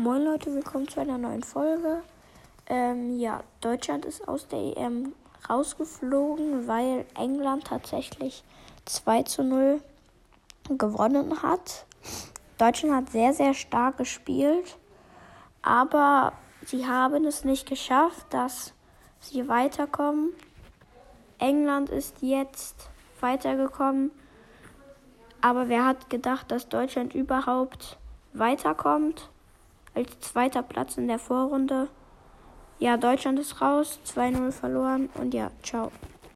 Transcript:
Moin Leute, willkommen zu einer neuen Folge. Ähm, ja, Deutschland ist aus der EM rausgeflogen, weil England tatsächlich 2 zu 0 gewonnen hat. Deutschland hat sehr, sehr stark gespielt, aber sie haben es nicht geschafft, dass sie weiterkommen. England ist jetzt weitergekommen, aber wer hat gedacht, dass Deutschland überhaupt weiterkommt? Als zweiter Platz in der Vorrunde. Ja, Deutschland ist raus, 2-0 verloren und ja, ciao.